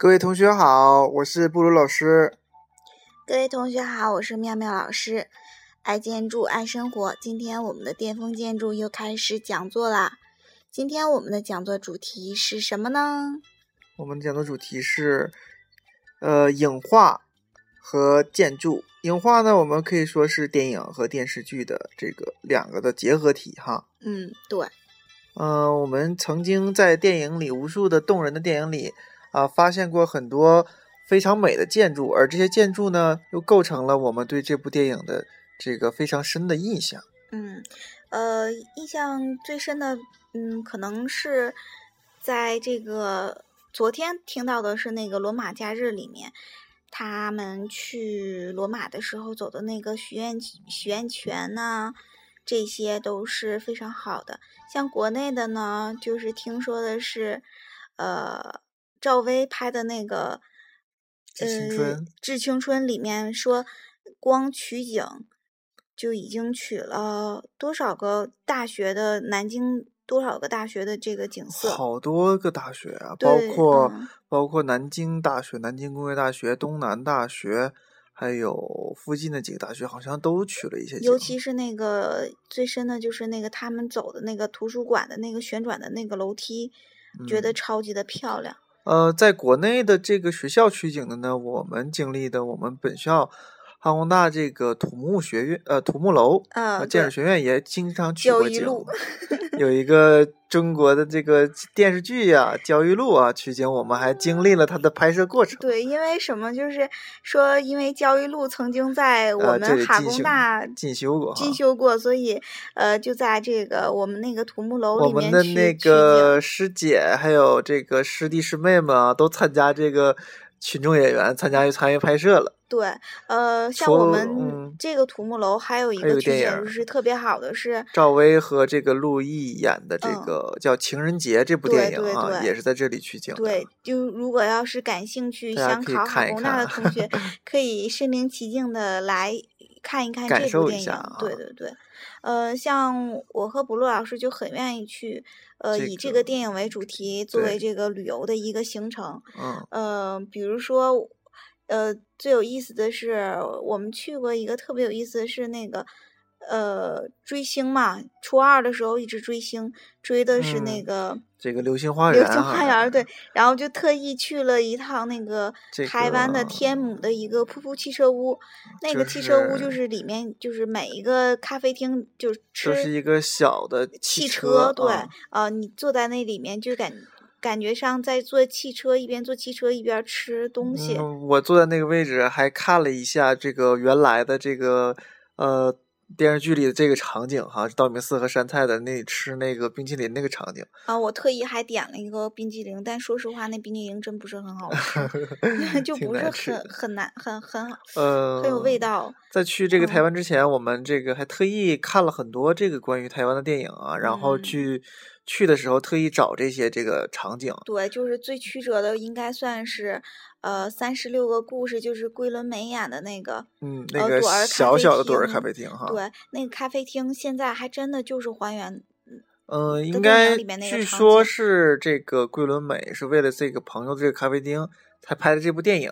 各位同学好，我是布鲁老师。各位同学好，我是妙妙老师。爱建筑，爱生活。今天我们的巅峰建筑又开始讲座啦。今天我们的讲座主题是什么呢？我们的讲座主题是，呃，影画和建筑。影画呢，我们可以说是电影和电视剧的这个两个的结合体哈。嗯，对。嗯，我们曾经在电影里无数的动人的电影里啊，发现过很多非常美的建筑，而这些建筑呢，又构成了我们对这部电影的这个非常深的印象。嗯，呃，印象最深的，嗯，可能是在这个昨天听到的是那个《罗马假日》里面。他们去罗马的时候走的那个许愿许愿泉呐，这些都是非常好的。像国内的呢，就是听说的是，呃，赵薇拍的那个《致青春》，《致青春》里面说，光取景就已经取了多少个大学的南京。多少个大学的这个景色？好多个大学啊，包括包括南京大学、南京工业大学、东南大学，还有附近的几个大学，好像都取了一些。尤其是那个最深的，就是那个他们走的那个图书馆的那个旋转的那个楼梯，觉得超级的漂亮。呃，在国内的这个学校取景的呢，我们经历的，我们本校。哈工大这个土木学院，呃，土木楼，啊，建筑学院也经常取过景。有一个中国的这个电视剧呀，《焦裕禄》啊，取景，我们还经历了它的拍摄过程。对，因为什么？就是说，因为焦裕禄曾经在我们哈工大进修过，进修过，所以呃，就在这个我们那个土木楼里面我们的那个师姐还有这个师弟师妹们啊，都参加这个。群众演员参加参与拍摄了。对，呃，像我们这个土木楼还有一个取景就是特别好的是赵薇和这个陆毅演的这个叫《情人节》这部电影啊，也是在这里取景。对，就如果要是感兴趣想考哈工大的同学，可以身临其境的来看一看这部电影。对对对。呃，像我和卜路老师就很愿意去，呃，以这个电影为主题作为这个旅游的一个行程。嗯。呃，比如说，呃，最有意思的是，我们去过一个特别有意思的是那个。呃，追星嘛，初二的时候一直追星，追的是那个这个流星花园。流星花园对，然后就特意去了一趟那个台湾的天母的一个噗噗汽车屋，那个汽车屋就是里面就是每一个咖啡厅就吃是一个小的汽车，对，呃，你坐在那里面就感感觉上在坐汽车，一边坐汽车一边吃东西。我坐在那个位置还看了一下这个原来的这个呃。电视剧里的这个场景哈，道明寺和山菜的那吃那个冰淇淋那个场景啊，我特意还点了一个冰淇淋，但说实话，那冰淇淋真不是很好吃 就不是很很难很很呃很有味道。在去这个台湾之前，我们这个还特意看了很多这个关于台湾的电影啊，然后去去的时候特意找这些这个场景。对，就是最曲折的，应该算是。呃，三十六个故事就是桂纶镁演的那个，嗯，那个小小的朵儿咖啡厅哈。对，那个咖啡厅现在还真的就是还原。嗯，应该据说是这个桂纶镁是为了这个朋友这个咖啡厅才拍的这部电影，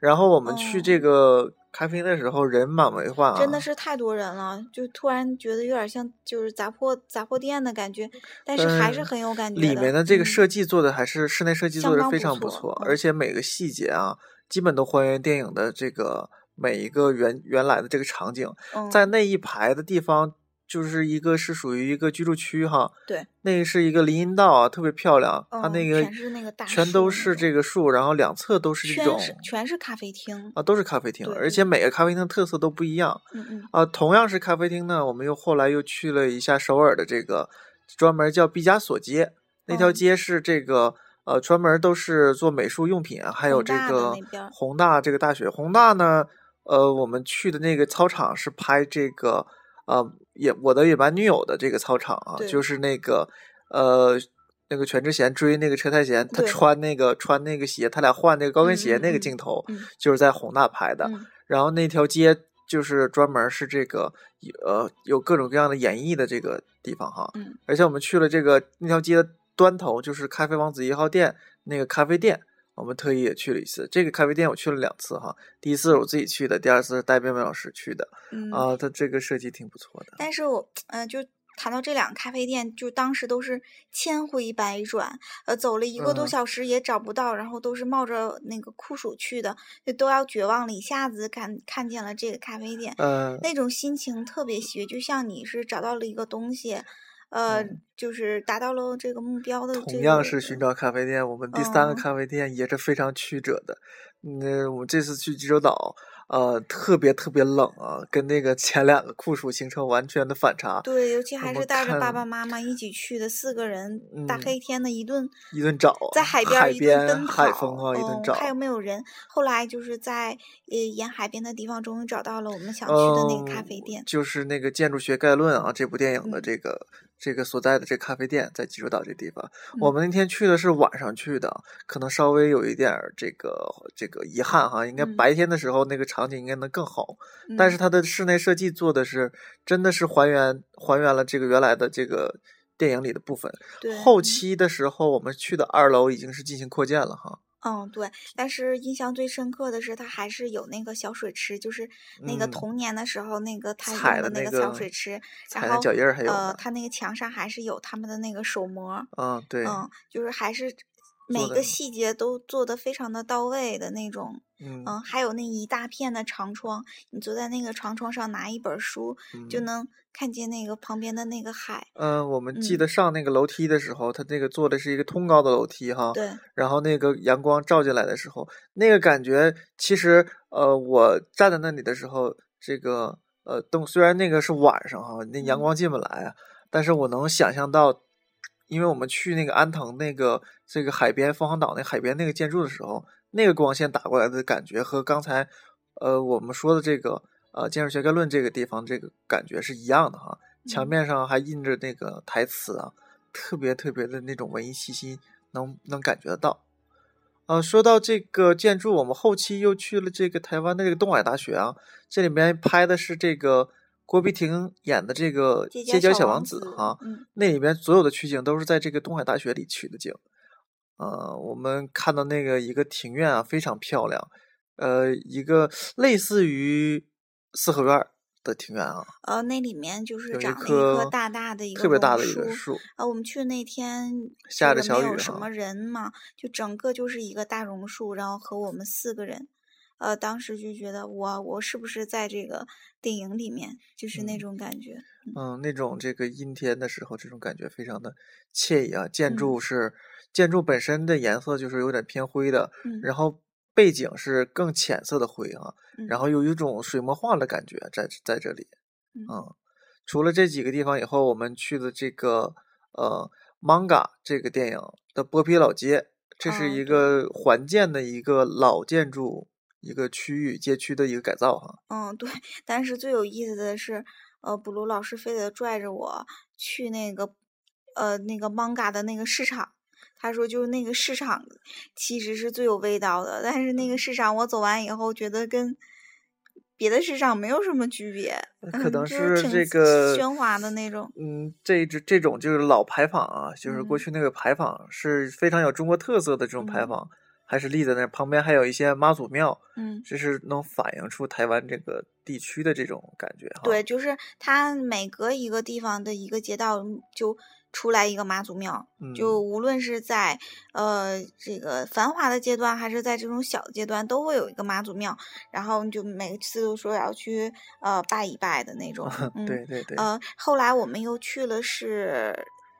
然后我们去这个。咖啡的时候人满为患啊！真的是太多人了，就突然觉得有点像就是杂货杂货店的感觉，但是还是很有感觉。里面的这个设计做的还是室内设计做的非常不错，而且每个细节啊，基本都还原电影的这个每一个原原来的这个场景，在那一排的地方。就是一个是属于一个居住区哈，对，那个是一个林荫道啊，特别漂亮。它那个全是那个大全都是这个树，然后两侧都是这种，全是咖啡厅啊，都是咖啡厅，而且每个咖啡厅特色都不一样。嗯嗯。啊，同样是咖啡厅呢，我们又后来又去了一下首尔的这个专门叫毕加索街，那条街是这个呃专门都是做美术用品，还有这个宏大这个大学。宏大呢，呃，我们去的那个操场是拍这个。啊，也我的野蛮女友的这个操场啊，就是那个呃，那个全智贤追那个车太贤，他穿那个穿那个鞋，他俩换那个高跟鞋那个镜头，就是在宏大拍的。然后那条街就是专门是这个呃有各种各样的演绎的这个地方哈。而且我们去了这个那条街的端头，就是咖啡王子一号店那个咖啡店，我们特意也去了一次。这个咖啡店我去了两次哈，第一次是我自己去的，第二次是带冰冰老师去的。嗯啊，它这个设计挺不错的。但是我嗯就。谈到这两个咖啡店，就当时都是千回百转，呃，走了一个多小时也找不到，然后都是冒着那个酷暑去的，就都要绝望了。一下子看看见了这个咖啡店，嗯，那种心情特别喜悦，就像你是找到了一个东西，呃，就是达到了这个目标的。同样是寻找咖啡店，我们第三个咖啡店也是非常曲折的。那我这次去济州岛。呃，特别特别冷啊，跟那个前两个酷暑形成完全的反差。对，尤其还是带着爸爸妈妈一起去的，四个人，大黑天的一顿一顿找，在海边一顿奔跑，海风啊，一顿找，还有没有人？后来就是在呃沿海边的地方，终于找到了我们想去的那个咖啡店，就是那个《建筑学概论》啊，这部电影的这个。这个所在的这咖啡店在济州岛这地方，我们那天去的是晚上去的，可能稍微有一点这个这个遗憾哈，应该白天的时候那个场景应该能更好，但是它的室内设计做的是真的是还原还原了这个原来的这个电影里的部分，后期的时候我们去的二楼已经是进行扩建了哈。嗯，对，但是印象最深刻的是，它还是有那个小水池，就是那个童年的时候那个他用的那个小水池，然后呃，他那个墙上还是有他们的那个手模。嗯，对，嗯，就是还是每个细节都做的非常的到位的那种。嗯，还有那一大片的长窗，你坐在那个长窗上拿一本书，就能看见那个旁边的那个海。嗯，我们记得上那个楼梯的时候，它那个做的是一个通高的楼梯哈。对。然后那个阳光照进来的时候，那个感觉其实呃，我站在那里的时候，这个呃灯虽然那个是晚上哈，那阳光进不来啊，但是我能想象到，因为我们去那个安藤那个这个海边凤凰岛那海边那个建筑的时候。那个光线打过来的感觉和刚才，呃，我们说的这个呃建筑学概论这个地方这个感觉是一样的哈。墙面上还印着那个台词啊，特别特别的那种文艺气息，能能感觉得到。呃，说到这个建筑，我们后期又去了这个台湾的这个东海大学啊，这里面拍的是这个郭碧婷演的这个《街角小王子》哈，那里面所有的取景都是在这个东海大学里取的景。呃，我们看到那个一个庭院啊，非常漂亮，呃，一个类似于四合院的庭院啊。呃，那里面就是长了一棵大大的一个特别大的一个树。呃，我们去的那天下着小雨，没有什么人嘛，就整个就是一个大榕树，然后和我们四个人，呃，当时就觉得我我是不是在这个电影里面，就是那种感觉。嗯，那种这个阴天的时候，这种感觉非常的惬意啊。建筑是。建筑本身的颜色就是有点偏灰的，然后背景是更浅色的灰啊，然后有一种水墨画的感觉在在这里。嗯，除了这几个地方以后，我们去的这个呃《Manga》这个电影的剥皮老街，这是一个环建的一个老建筑一个区域街区的一个改造哈。嗯，对。但是最有意思的是，呃，布鲁老师非得拽着我去那个呃那个《Manga》的那个市场。他说：“就是那个市场，其实是最有味道的。但是那个市场，我走完以后，觉得跟别的市场没有什么区别。可能是这个喧哗的那种。嗯，这这这种就是老牌坊啊，就是过去那个牌坊是非常有中国特色的这种牌坊，还是立在那旁边，还有一些妈祖庙。嗯，这是能反映出台湾这个地区的这种感觉哈。对，就是它每隔一个地方的一个街道就。”出来一个妈祖庙，就无论是在呃这个繁华的阶段，还是在这种小的阶段，都会有一个妈祖庙。然后就每次都说要去呃拜一拜的那种。对对对。呃，后来我们又去了是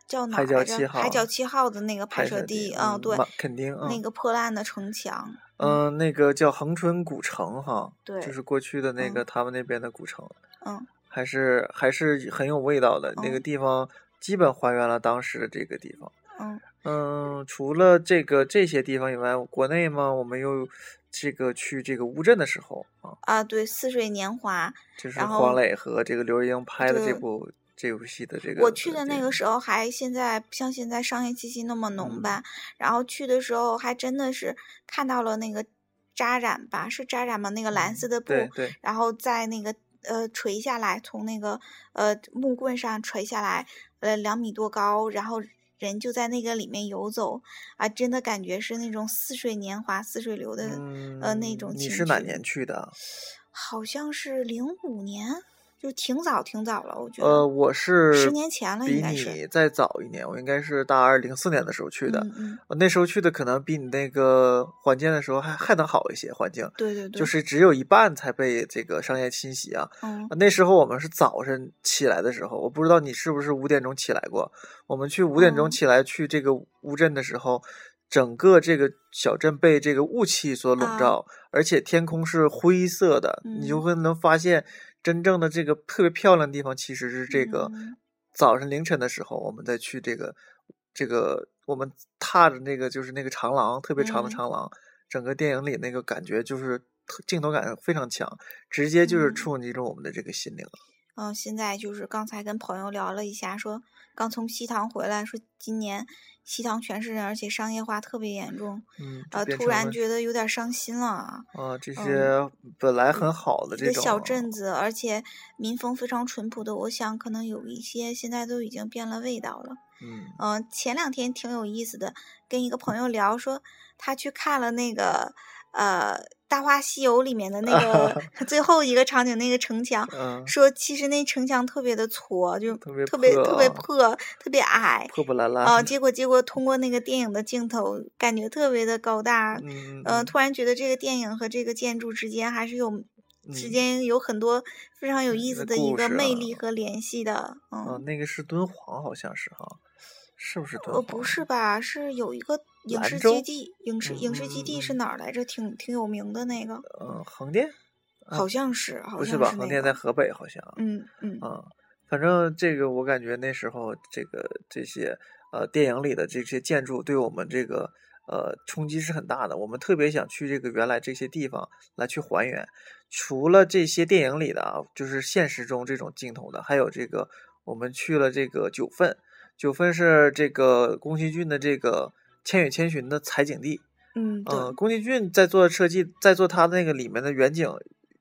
叫哪来着？海角七号的那个拍摄地。嗯，对，肯定。那个破烂的城墙。嗯，那个叫恒春古城哈。对。就是过去的那个他们那边的古城。嗯。还是还是很有味道的那个地方。基本还原了当时的这个地方。嗯嗯，除了这个这些地方以外，国内嘛，我们又这个去这个乌镇的时候啊啊，对，《似水年华》就是黄磊和这个刘若英拍的这部这部戏的这个。我去的那个时候还现在不像现在商业气息那么浓吧，然后去的时候还真的是看到了那个扎染吧，是扎染吗？那个蓝色的布，对然后在那个呃垂下来，从那个呃木棍上垂下来。呃，两米多高，然后人就在那个里面游走啊，真的感觉是那种似水年华、似水流的呃那种。你是哪年去的？好像是零五年。就挺早，挺早了，我觉得。呃，我是十年前了，比你再早一年。我应该是大二零四年的时候去的。嗯嗯。那时候去的可能比你那个环建的时候还还能好一些环境。对对对。就是只有一半才被这个商业侵袭啊。嗯。那时候我们是早晨起来的时候，我不知道你是不是五点钟起来过。我们去五点钟起来去这个乌镇的时候，整个这个小镇被这个雾气所笼罩，而且天空是灰色的，你就会能发现。真正的这个特别漂亮的地方，其实是这个早晨凌晨的时候，我们再去这个这个我们踏着那个就是那个长廊，特别长的长廊，整个电影里那个感觉就是镜头感非常强，直接就是触及着我们的这个心灵。嗯，现在就是刚才跟朋友聊了一下，说刚从西塘回来，说今年。西塘全是人，而且商业化特别严重，嗯，呃，突然觉得有点伤心了啊。这些本来很好的这种小镇子，而且民风非常淳朴的，我想可能有一些现在都已经变了味道了。嗯，嗯，前两天挺有意思的，跟一个朋友聊，说他去看了那个。呃，《大话西游》里面的那个 最后一个场景，那个城墙，说其实那城墙特别的矬，就特别特别特别破，特别矮，破破烂烂。啊，结果结果通过那个电影的镜头，感觉特别的高大。嗯嗯。突然觉得这个电影和这个建筑之间还是有之间有很多非常有意思的一个魅力和联系的。嗯。那个是敦煌，好像是哈。是不是敦煌？呃，不是吧？是有一个影视基地，影视影视基地是哪儿来着？挺挺有名的那个。嗯，横店。好像是，好像是。不是吧？横店在河北，好像。嗯嗯。啊，反正这个我感觉那时候这个这些呃电影里的这些建筑对我们这个呃冲击是很大的。我们特别想去这个原来这些地方来去还原。除了这些电影里的啊，就是现实中这种镜头的，还有这个我们去了这个九份。九份是这个宫崎骏的这个《千与千寻》的采景地。嗯，呃。宫崎骏在做设计，在做他那个里面的远景，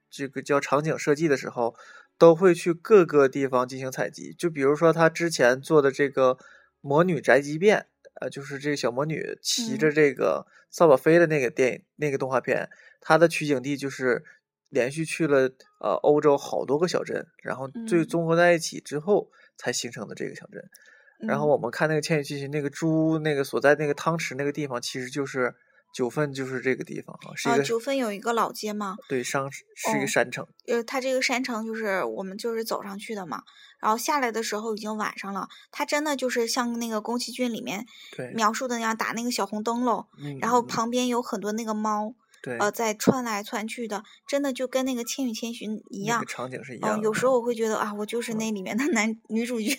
这个叫场景设计的时候，都会去各个地方进行采集。就比如说他之前做的这个《魔女宅急便》，呃，就是这个小魔女骑着这个扫把飞的那个电影、那个动画片，它的取景地就是连续去了呃欧洲好多个小镇，然后最综合在一起之后才形成的这个小镇。然后我们看那个《千与千寻》，那个猪那个所在那个汤池那个地方，其实就是九份，就是这个地方啊。是一个九份有一个老街嘛？对，上是一个山城。呃，它这个山城就是我们就是走上去的嘛。然后下来的时候已经晚上了，它真的就是像那个宫崎骏里面描述的那样，打那个小红灯笼，然后旁边有很多那个猫。呃，在窜来窜去的，真的就跟那个《千与千寻》一样，场景是一样。有时候我会觉得啊，我就是那里面的男女主角。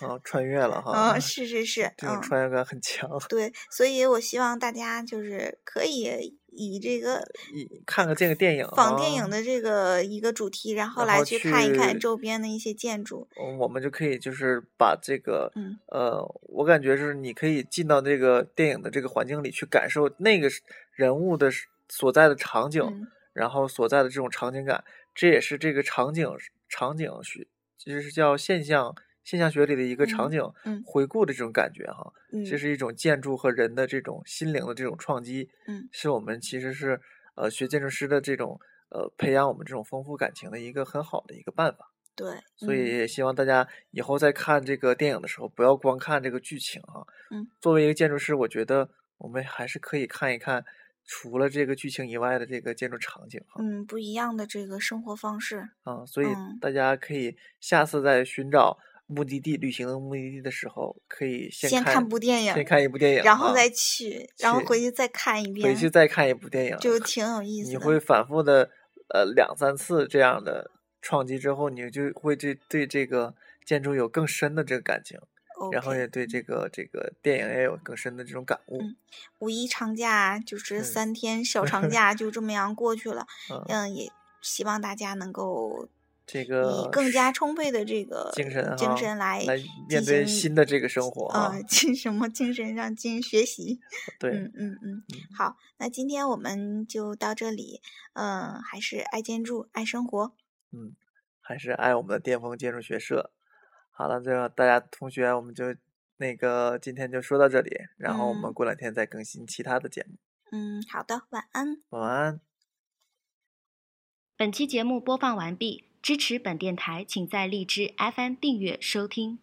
啊，穿越了哈。啊，是是是，这种穿越感很强。对，所以我希望大家就是可以以这个以看个这个电影，仿电影的这个一个主题，然后来去看一看周边的一些建筑。我们就可以就是把这个，嗯，呃，我感觉是你可以进到这个电影的这个环境里去感受那个人物的。所在的场景，然后所在的这种场景感，这也是这个场景场景学，就是叫现象现象学里的一个场景回顾的这种感觉哈。这是一种建筑和人的这种心灵的这种创击，嗯是我们其实是呃学建筑师的这种呃培养我们这种丰富感情的一个很好的一个办法。对，所以也希望大家以后在看这个电影的时候，不要光看这个剧情啊。嗯，作为一个建筑师，我觉得我们还是可以看一看。除了这个剧情以外的这个建筑场景，嗯，不一样的这个生活方式啊，所以大家可以下次在寻找目的地、旅行的目的地的时候，可以先看部电影，先看一部电影，然后再去，然后回去再看一遍，回去再看一部电影，就挺有意思。你会反复的呃两三次这样的创击之后，你就会对对这个建筑有更深的这个感情。然后也对这个这个电影也有更深的这种感悟。嗯，五一长假就是三天小长 假，就这么样过去了。嗯，也希望大家能够这个以更加充沛的这个精神精神来来面对新的这个生活啊，进什么精神上进行学习？对，嗯嗯嗯。好，那今天我们就到这里。嗯，还是爱建筑，爱生活。嗯，还是爱我们的巅峰建筑学社。好了，这大家同学，我们就那那个今天就说到这里，然后我们过两天再更新其他的节目。嗯，好的，晚安。晚安。本期节目播放完毕，支持本电台，请在荔枝 FM 订阅收听。